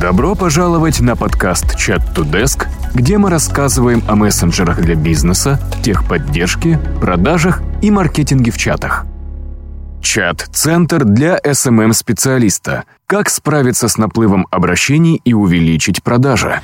Добро пожаловать на подкаст Chat to Desk, где мы рассказываем о мессенджерах для бизнеса, техподдержке, продажах и маркетинге в чатах. Чат-центр для SMM-специалиста. Как справиться с наплывом обращений и увеличить продажи.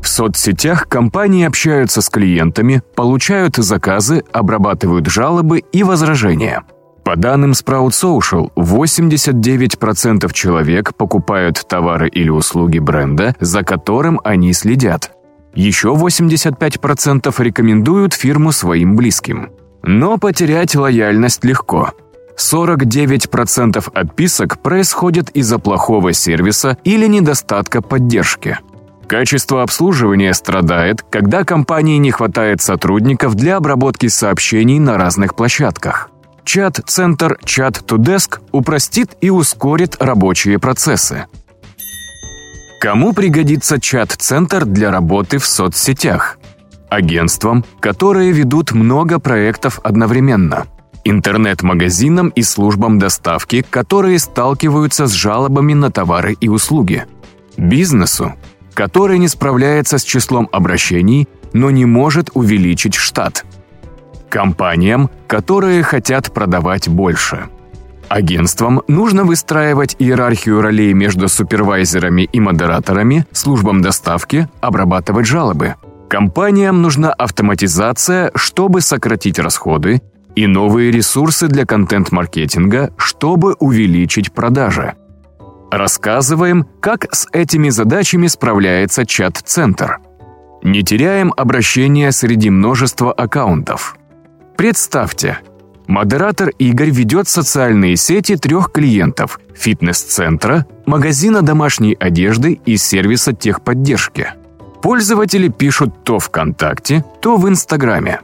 В соцсетях компании общаются с клиентами, получают заказы, обрабатывают жалобы и возражения. По данным Sprout Social, 89% человек покупают товары или услуги бренда, за которым они следят. Еще 85% рекомендуют фирму своим близким. Но потерять лояльность легко. 49% отписок происходят из-за плохого сервиса или недостатка поддержки. Качество обслуживания страдает, когда компании не хватает сотрудников для обработки сообщений на разных площадках. Чат-центр Chat2Desk упростит и ускорит рабочие процессы. Кому пригодится чат-центр для работы в соцсетях? Агентствам, которые ведут много проектов одновременно. Интернет-магазинам и службам доставки, которые сталкиваются с жалобами на товары и услуги. Бизнесу, который не справляется с числом обращений, но не может увеличить штат. Компаниям, которые хотят продавать больше. Агентствам нужно выстраивать иерархию ролей между супервайзерами и модераторами, службам доставки, обрабатывать жалобы. Компаниям нужна автоматизация, чтобы сократить расходы, и новые ресурсы для контент-маркетинга, чтобы увеличить продажи. Рассказываем, как с этими задачами справляется чат-центр. Не теряем обращения среди множества аккаунтов. Представьте, модератор Игорь ведет социальные сети трех клиентов – фитнес-центра, магазина домашней одежды и сервиса техподдержки. Пользователи пишут то ВКонтакте, то в Инстаграме.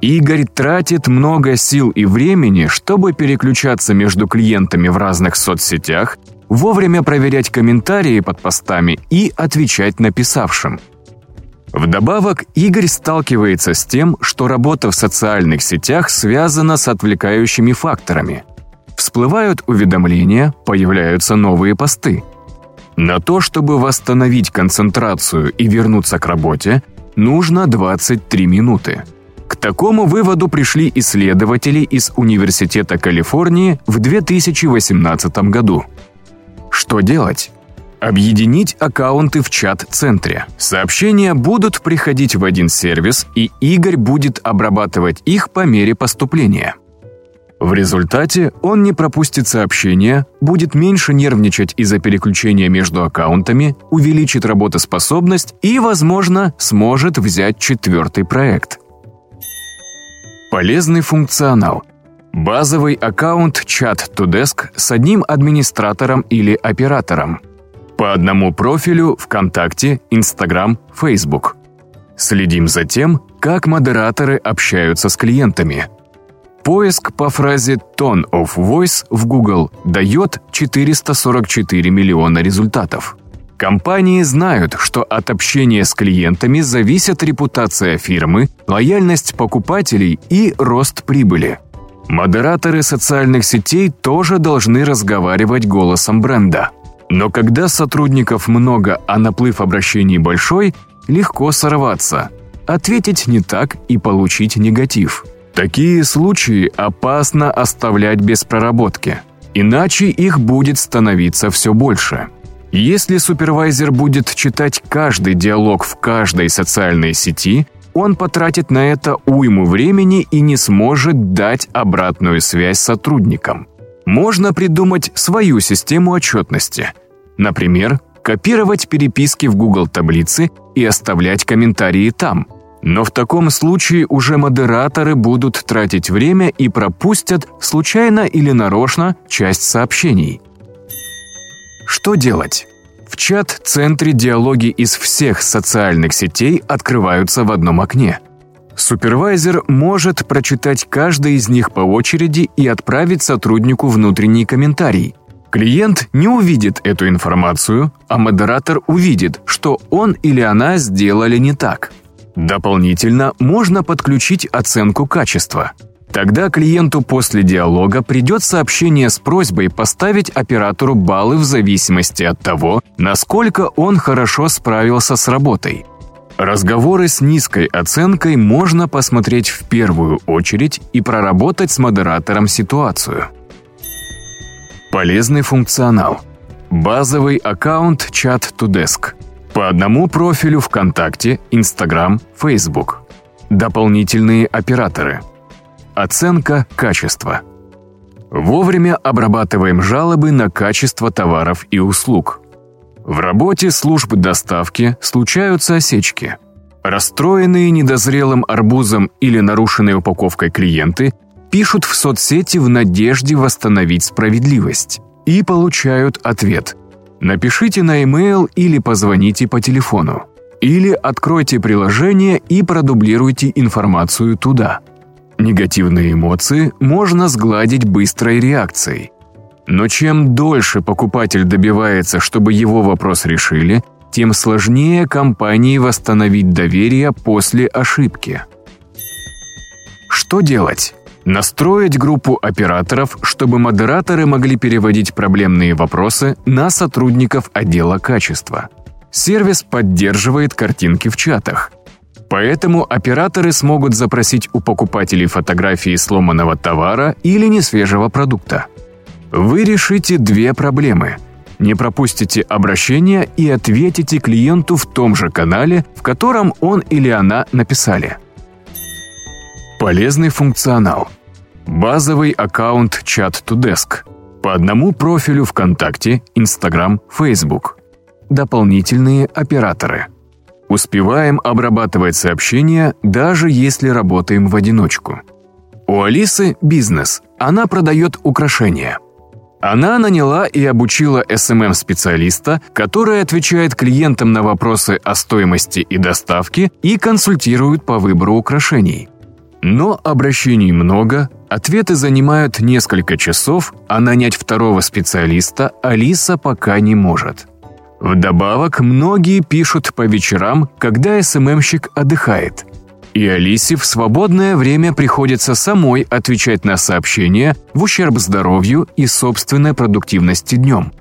Игорь тратит много сил и времени, чтобы переключаться между клиентами в разных соцсетях вовремя проверять комментарии под постами и отвечать написавшим. Вдобавок, Игорь сталкивается с тем, что работа в социальных сетях связана с отвлекающими факторами. Всплывают уведомления, появляются новые посты. На то, чтобы восстановить концентрацию и вернуться к работе, нужно 23 минуты. К такому выводу пришли исследователи из Университета Калифорнии в 2018 году. Что делать? Объединить аккаунты в чат-центре. Сообщения будут приходить в один сервис, и Игорь будет обрабатывать их по мере поступления. В результате он не пропустит сообщения, будет меньше нервничать из-за переключения между аккаунтами, увеличит работоспособность и, возможно, сможет взять четвертый проект. Полезный функционал – Базовый аккаунт Chat2Desk с одним администратором или оператором. По одному профилю ВКонтакте, Инстаграм, Фейсбук. Следим за тем, как модераторы общаются с клиентами. Поиск по фразе «Tone of Voice» в Google дает 444 миллиона результатов. Компании знают, что от общения с клиентами зависит репутация фирмы, лояльность покупателей и рост прибыли. Модераторы социальных сетей тоже должны разговаривать голосом бренда. Но когда сотрудников много, а наплыв обращений большой, легко сорваться, ответить не так и получить негатив. Такие случаи опасно оставлять без проработки, иначе их будет становиться все больше. Если супервайзер будет читать каждый диалог в каждой социальной сети, он потратит на это уйму времени и не сможет дать обратную связь сотрудникам. Можно придумать свою систему отчетности. Например, копировать переписки в Google таблицы и оставлять комментарии там. Но в таком случае уже модераторы будут тратить время и пропустят, случайно или нарочно, часть сообщений. Что делать? В чат-центре диалоги из всех социальных сетей открываются в одном окне. Супервайзер может прочитать каждый из них по очереди и отправить сотруднику внутренний комментарий. Клиент не увидит эту информацию, а модератор увидит, что он или она сделали не так. Дополнительно можно подключить оценку качества. Тогда клиенту после диалога придет сообщение с просьбой поставить оператору баллы в зависимости от того, насколько он хорошо справился с работой. Разговоры с низкой оценкой можно посмотреть в первую очередь и проработать с модератором ситуацию. Полезный функционал. Базовый аккаунт чат to desk. По одному профилю ВКонтакте, Инстаграм, Фейсбук. Дополнительные операторы. Оценка качества. Вовремя обрабатываем жалобы на качество товаров и услуг. В работе служб доставки случаются осечки. Расстроенные недозрелым арбузом или нарушенной упаковкой клиенты пишут в соцсети в надежде восстановить справедливость и получают ответ. Напишите на e-mail или позвоните по телефону. Или откройте приложение и продублируйте информацию туда. Негативные эмоции можно сгладить быстрой реакцией. Но чем дольше покупатель добивается, чтобы его вопрос решили, тем сложнее компании восстановить доверие после ошибки. Что делать? Настроить группу операторов, чтобы модераторы могли переводить проблемные вопросы на сотрудников отдела качества. Сервис поддерживает картинки в чатах. Поэтому операторы смогут запросить у покупателей фотографии сломанного товара или несвежего продукта. Вы решите две проблемы. Не пропустите обращение и ответите клиенту в том же канале, в котором он или она написали. Полезный функционал. Базовый аккаунт Chat2Desk. По одному профилю ВКонтакте, Инстаграм, Фейсбук. Дополнительные операторы. Успеваем обрабатывать сообщения, даже если работаем в одиночку. У Алисы бизнес. Она продает украшения. Она наняла и обучила SMM-специалиста, который отвечает клиентам на вопросы о стоимости и доставке и консультирует по выбору украшений. Но обращений много, ответы занимают несколько часов, а нанять второго специалиста Алиса пока не может. Вдобавок, многие пишут по вечерам, когда СММщик отдыхает – и Алисе в свободное время приходится самой отвечать на сообщения в ущерб здоровью и собственной продуктивности днем.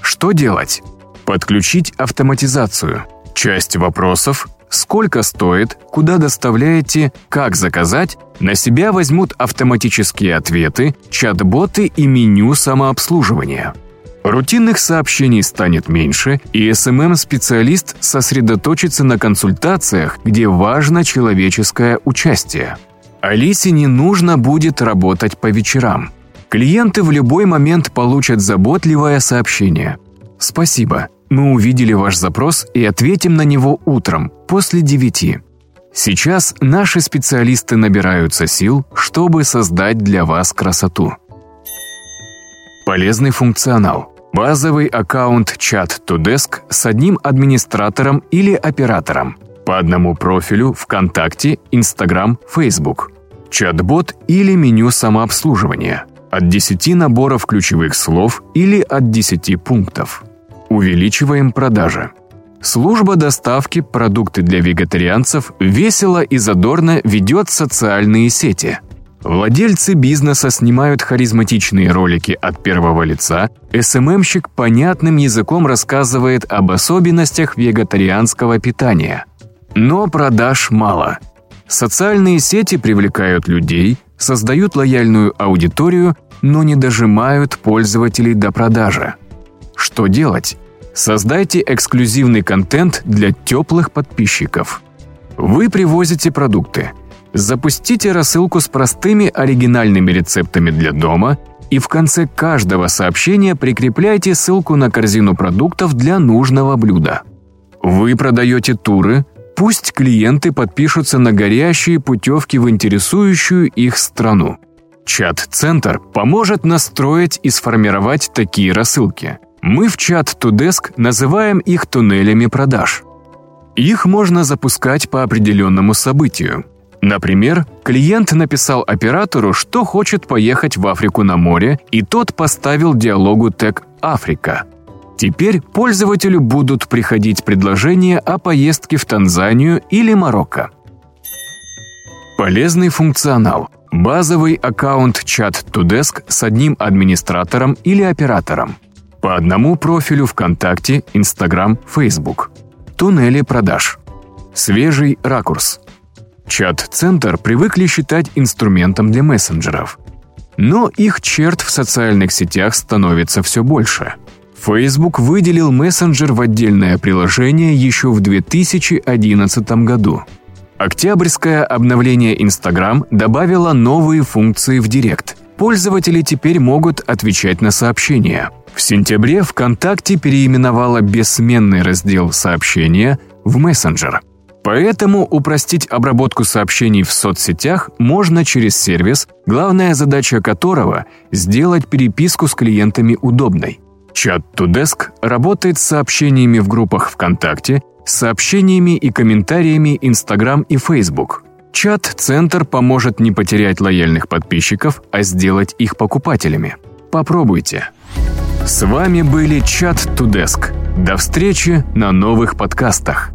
Что делать? Подключить автоматизацию. Часть вопросов сколько стоит, куда доставляете, как заказать, на себя возьмут автоматические ответы, чат-боты и меню самообслуживания – Рутинных сообщений станет меньше, и SMM-специалист сосредоточится на консультациях, где важно человеческое участие. Алисе не нужно будет работать по вечерам. Клиенты в любой момент получат заботливое сообщение. «Спасибо, мы увидели ваш запрос и ответим на него утром, после девяти. Сейчас наши специалисты набираются сил, чтобы создать для вас красоту». Полезный функционал – Базовый аккаунт Chat2Desk с одним администратором или оператором. По одному профилю ВКонтакте, Инстаграм, Фейсбук. Чат-бот или меню самообслуживания. От 10 наборов ключевых слов или от 10 пунктов. Увеличиваем продажи. Служба доставки продукты для вегетарианцев весело и задорно ведет социальные сети – Владельцы бизнеса снимают харизматичные ролики от первого лица, СММщик понятным языком рассказывает об особенностях вегетарианского питания. Но продаж мало. Социальные сети привлекают людей, создают лояльную аудиторию, но не дожимают пользователей до продажи. Что делать? Создайте эксклюзивный контент для теплых подписчиков. Вы привозите продукты – Запустите рассылку с простыми оригинальными рецептами для дома и в конце каждого сообщения прикрепляйте ссылку на корзину продуктов для нужного блюда. Вы продаете туры, пусть клиенты подпишутся на горящие путевки в интересующую их страну. Чат-центр поможет настроить и сформировать такие рассылки. Мы в чат Тудеск называем их туннелями продаж. Их можно запускать по определенному событию. Например, клиент написал оператору, что хочет поехать в Африку на море, и тот поставил диалогу тег «Африка». Теперь пользователю будут приходить предложения о поездке в Танзанию или Марокко. Полезный функционал. Базовый аккаунт Chat2Desk с одним администратором или оператором. По одному профилю ВКонтакте, Инстаграм, Фейсбук. Туннели продаж. Свежий ракурс. Чат-центр привыкли считать инструментом для мессенджеров. Но их черт в социальных сетях становится все больше. Facebook выделил мессенджер в отдельное приложение еще в 2011 году. Октябрьское обновление Instagram добавило новые функции в Директ. Пользователи теперь могут отвечать на сообщения. В сентябре ВКонтакте переименовала бессменный раздел «Сообщения» в мессенджер. Поэтому упростить обработку сообщений в соцсетях можно через сервис, главная задача которого – сделать переписку с клиентами удобной. Чат Тудеск работает с сообщениями в группах ВКонтакте, сообщениями и комментариями Instagram и Facebook. Чат-центр поможет не потерять лояльных подписчиков, а сделать их покупателями. Попробуйте. С вами были Чат Тудеск. До встречи на новых подкастах.